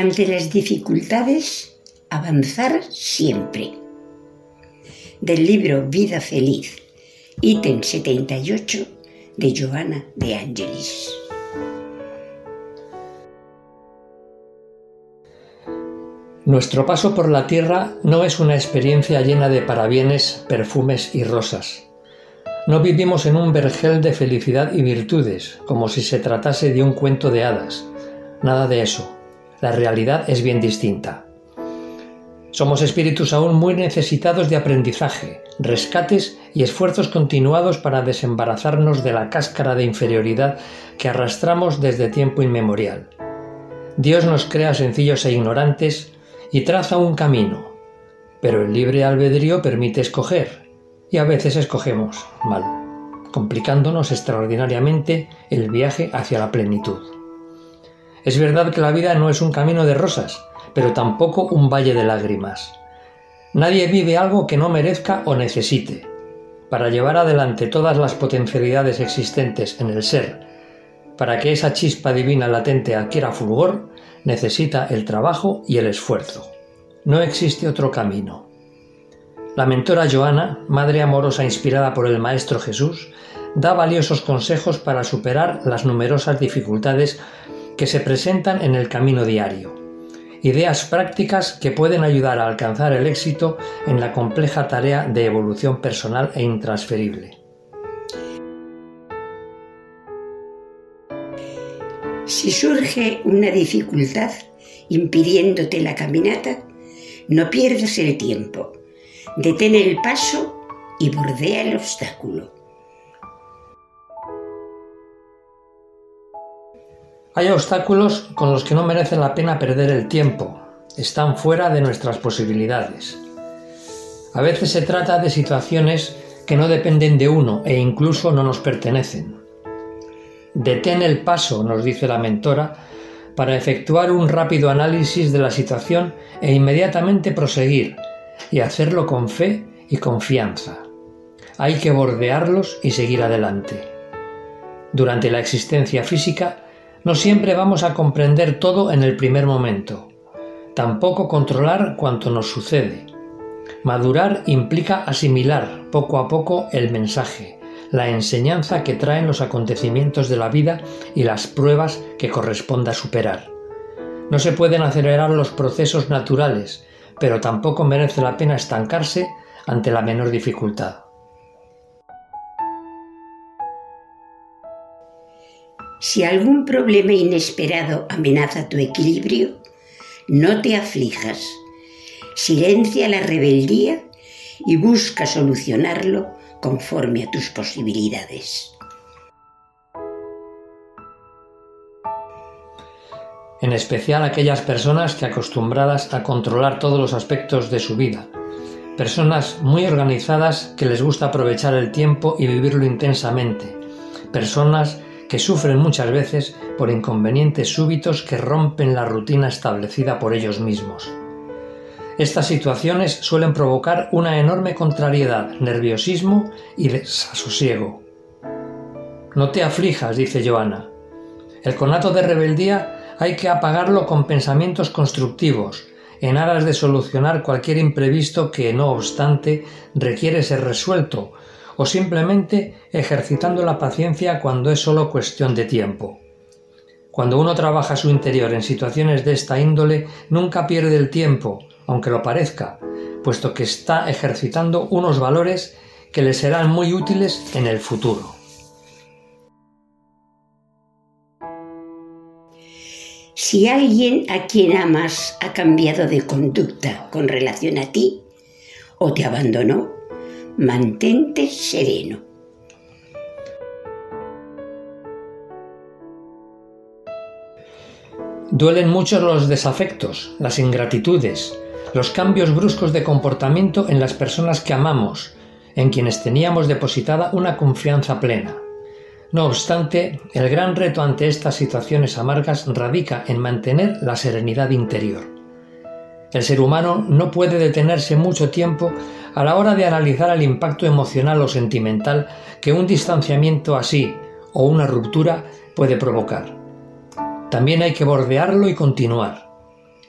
Ante las dificultades, avanzar siempre. Del libro Vida Feliz, ítem 78 de Joana de Angelis. Nuestro paso por la tierra no es una experiencia llena de parabienes, perfumes y rosas. No vivimos en un vergel de felicidad y virtudes, como si se tratase de un cuento de hadas. Nada de eso. La realidad es bien distinta. Somos espíritus aún muy necesitados de aprendizaje, rescates y esfuerzos continuados para desembarazarnos de la cáscara de inferioridad que arrastramos desde tiempo inmemorial. Dios nos crea sencillos e ignorantes y traza un camino, pero el libre albedrío permite escoger, y a veces escogemos mal, complicándonos extraordinariamente el viaje hacia la plenitud. Es verdad que la vida no es un camino de rosas, pero tampoco un valle de lágrimas. Nadie vive algo que no merezca o necesite. Para llevar adelante todas las potencialidades existentes en el ser, para que esa chispa divina latente adquiera fulgor, necesita el trabajo y el esfuerzo. No existe otro camino. La mentora Joana, madre amorosa inspirada por el Maestro Jesús, da valiosos consejos para superar las numerosas dificultades que se presentan en el camino diario. Ideas prácticas que pueden ayudar a alcanzar el éxito en la compleja tarea de evolución personal e intransferible. Si surge una dificultad impidiéndote la caminata, no pierdas el tiempo. Detén el paso y bordea el obstáculo. Hay obstáculos con los que no merece la pena perder el tiempo. Están fuera de nuestras posibilidades. A veces se trata de situaciones que no dependen de uno e incluso no nos pertenecen. Detén el paso, nos dice la mentora, para efectuar un rápido análisis de la situación e inmediatamente proseguir, y hacerlo con fe y confianza. Hay que bordearlos y seguir adelante. Durante la existencia física, no siempre vamos a comprender todo en el primer momento, tampoco controlar cuanto nos sucede. Madurar implica asimilar poco a poco el mensaje, la enseñanza que traen los acontecimientos de la vida y las pruebas que corresponda superar. No se pueden acelerar los procesos naturales, pero tampoco merece la pena estancarse ante la menor dificultad. Si algún problema inesperado amenaza tu equilibrio, no te aflijas. Silencia la rebeldía y busca solucionarlo conforme a tus posibilidades. En especial aquellas personas que acostumbradas a controlar todos los aspectos de su vida, personas muy organizadas que les gusta aprovechar el tiempo y vivirlo intensamente, personas que sufren muchas veces por inconvenientes súbitos que rompen la rutina establecida por ellos mismos. Estas situaciones suelen provocar una enorme contrariedad, nerviosismo y desasosiego. No te aflijas, dice Joana. El conato de rebeldía hay que apagarlo con pensamientos constructivos, en aras de solucionar cualquier imprevisto que, no obstante, requiere ser resuelto, o simplemente ejercitando la paciencia cuando es solo cuestión de tiempo. Cuando uno trabaja su interior en situaciones de esta índole, nunca pierde el tiempo, aunque lo parezca, puesto que está ejercitando unos valores que le serán muy útiles en el futuro. Si alguien a quien amas ha cambiado de conducta con relación a ti o te abandonó, mantente sereno. Duelen mucho los desafectos, las ingratitudes, los cambios bruscos de comportamiento en las personas que amamos, en quienes teníamos depositada una confianza plena. No obstante, el gran reto ante estas situaciones amargas radica en mantener la serenidad interior. El ser humano no puede detenerse mucho tiempo a la hora de analizar el impacto emocional o sentimental que un distanciamiento así o una ruptura puede provocar. También hay que bordearlo y continuar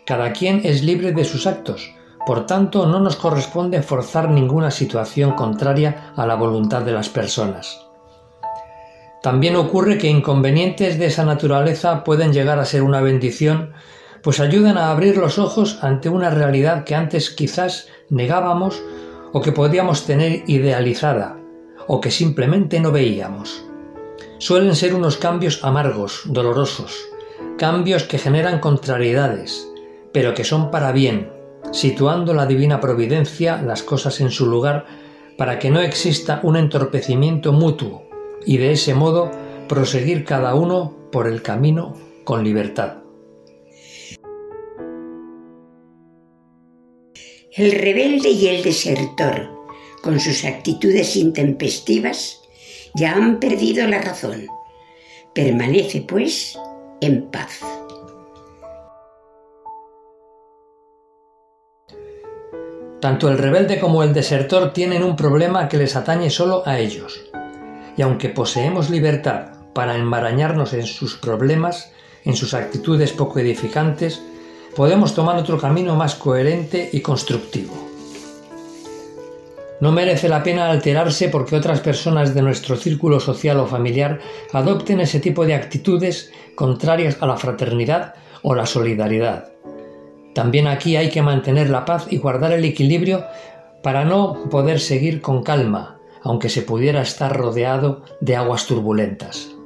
Cada quien es libre de sus actos, por tanto no nos corresponde forzar ninguna situación contraria a la voluntad de las personas. También ocurre que inconvenientes de esa naturaleza pueden llegar a ser una bendición, pues ayudan a abrir los ojos ante una realidad que antes quizás negábamos o que podíamos tener idealizada, o que simplemente no veíamos. Suelen ser unos cambios amargos, dolorosos, cambios que generan contrariedades, pero que son para bien, situando la divina providencia las cosas en su lugar para que no exista un entorpecimiento mutuo y de ese modo proseguir cada uno por el camino con libertad. El rebelde y el desertor, con sus actitudes intempestivas, ya han perdido la razón. Permanece, pues, en paz. Tanto el rebelde como el desertor tienen un problema que les atañe solo a ellos. Y aunque poseemos libertad para enmarañarnos en sus problemas, en sus actitudes poco edificantes, podemos tomar otro camino más coherente y constructivo. No merece la pena alterarse porque otras personas de nuestro círculo social o familiar adopten ese tipo de actitudes contrarias a la fraternidad o la solidaridad. También aquí hay que mantener la paz y guardar el equilibrio para no poder seguir con calma, aunque se pudiera estar rodeado de aguas turbulentas.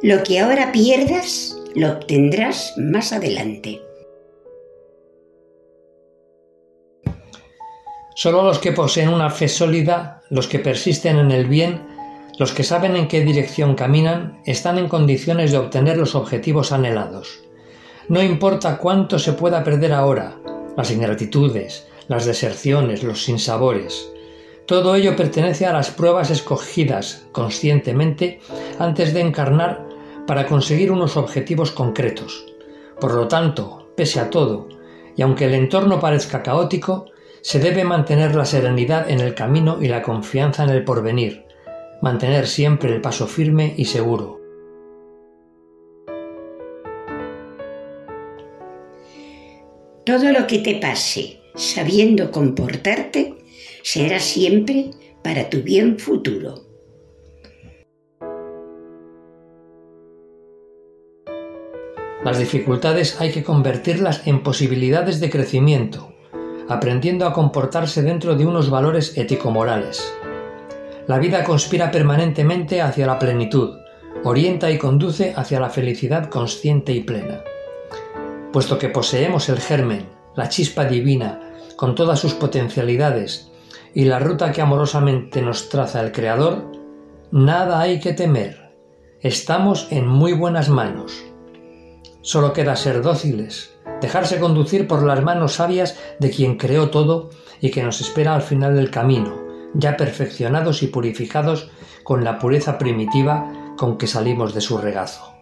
Lo que ahora pierdas, lo obtendrás más adelante. Solo los que poseen una fe sólida, los que persisten en el bien, los que saben en qué dirección caminan, están en condiciones de obtener los objetivos anhelados. No importa cuánto se pueda perder ahora, las ingratitudes, las deserciones, los sinsabores. Todo ello pertenece a las pruebas escogidas conscientemente antes de encarnar para conseguir unos objetivos concretos. Por lo tanto, pese a todo, y aunque el entorno parezca caótico, se debe mantener la serenidad en el camino y la confianza en el porvenir, mantener siempre el paso firme y seguro. Todo lo que te pase, sabiendo comportarte, será siempre para tu bien futuro. Las dificultades hay que convertirlas en posibilidades de crecimiento, aprendiendo a comportarse dentro de unos valores ético-morales. La vida conspira permanentemente hacia la plenitud, orienta y conduce hacia la felicidad consciente y plena. Puesto que poseemos el germen, la chispa divina, con todas sus potencialidades, y la ruta que amorosamente nos traza el Creador, nada hay que temer. Estamos en muy buenas manos. Solo queda ser dóciles, dejarse conducir por las manos sabias de quien creó todo y que nos espera al final del camino, ya perfeccionados y purificados con la pureza primitiva con que salimos de su regazo.